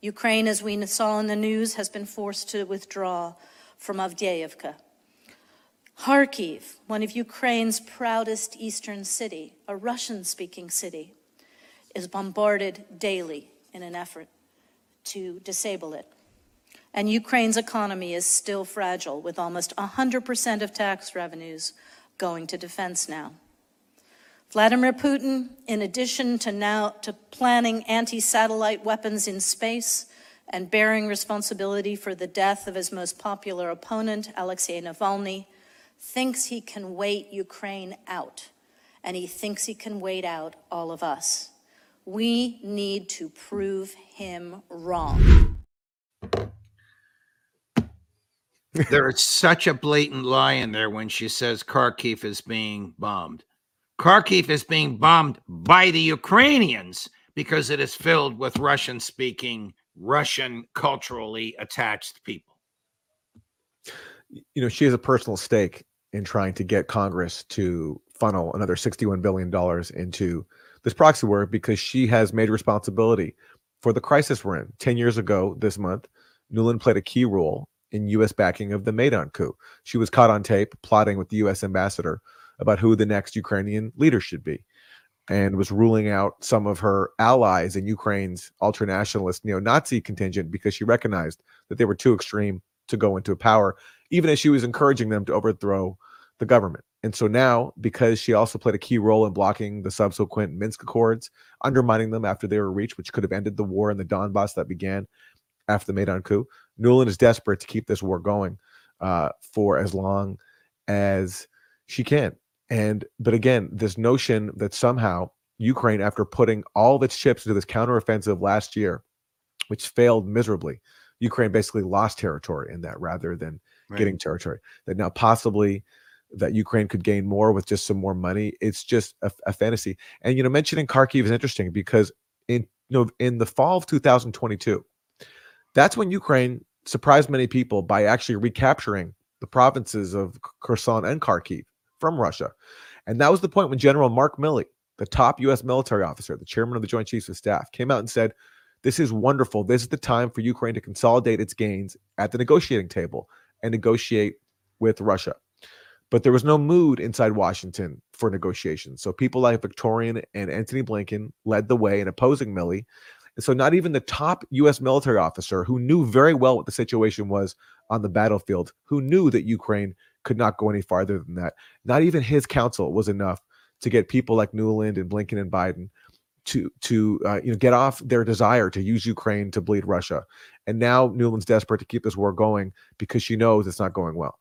Ukraine, as we saw in the news, has been forced to withdraw from Avdiivka. Kharkiv, one of Ukraine's proudest eastern city, a Russian-speaking city, is bombarded daily in an effort to disable it. And Ukraine's economy is still fragile, with almost 100% of tax revenues going to defense now. Vladimir Putin, in addition to now to planning anti-satellite weapons in space and bearing responsibility for the death of his most popular opponent, Alexei Navalny, thinks he can wait Ukraine out, and he thinks he can wait out all of us. We need to prove him wrong. there is such a blatant lie in there when she says Kharkiv is being bombed. Kharkiv is being bombed by the Ukrainians because it is filled with Russian speaking, Russian culturally attached people. You know, she has a personal stake in trying to get Congress to funnel another $61 billion into this proxy war because she has made responsibility for the crisis we're in. 10 years ago this month, Nuland played a key role in U.S. backing of the Maidan coup. She was caught on tape plotting with the U.S. ambassador about who the next Ukrainian leader should be and was ruling out some of her allies in Ukraine's ultranationalist neo Nazi contingent because she recognized that they were too extreme to go into power, even as she was encouraging them to overthrow the government. And so now, because she also played a key role in blocking the subsequent Minsk Accords, undermining them after they were reached, which could have ended the war in the Donbass that began after the Maidan coup, Nuland is desperate to keep this war going uh, for as long as she can. And but again, this notion that somehow Ukraine, after putting all of its chips into this counteroffensive last year, which failed miserably, Ukraine basically lost territory in that rather than right. getting territory. That now possibly that Ukraine could gain more with just some more money. It's just a, a fantasy. And you know, mentioning Kharkiv is interesting because in you know in the fall of 2022, that's when Ukraine surprised many people by actually recapturing the provinces of Kherson and Kharkiv from Russia. And that was the point when General Mark Milley, the top U.S. military officer, the chairman of the Joint Chiefs of Staff, came out and said, This is wonderful. This is the time for Ukraine to consolidate its gains at the negotiating table and negotiate with Russia. But there was no mood inside Washington for negotiations. So people like Victorian and Antony Blinken led the way in opposing Milley. And so not even the top U.S. military officer who knew very well what the situation was on the battlefield, who knew that Ukraine could not go any farther than that. Not even his counsel was enough to get people like Nuland and Blinken and Biden to to uh, you know get off their desire to use Ukraine to bleed Russia. And now Nuland's desperate to keep this war going because she knows it's not going well.